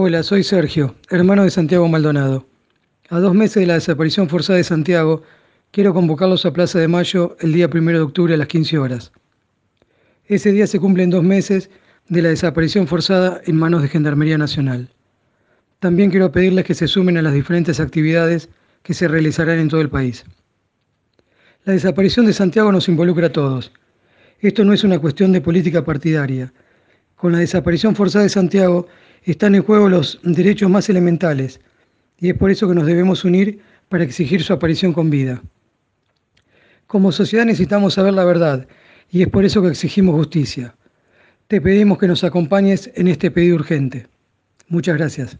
Hola, soy Sergio, hermano de Santiago Maldonado. A dos meses de la desaparición forzada de Santiago, quiero convocarlos a Plaza de Mayo el día 1 de octubre a las 15 horas. Ese día se cumplen dos meses de la desaparición forzada en manos de Gendarmería Nacional. También quiero pedirles que se sumen a las diferentes actividades que se realizarán en todo el país. La desaparición de Santiago nos involucra a todos. Esto no es una cuestión de política partidaria. Con la desaparición forzada de Santiago están en juego los derechos más elementales y es por eso que nos debemos unir para exigir su aparición con vida. Como sociedad necesitamos saber la verdad y es por eso que exigimos justicia. Te pedimos que nos acompañes en este pedido urgente. Muchas gracias.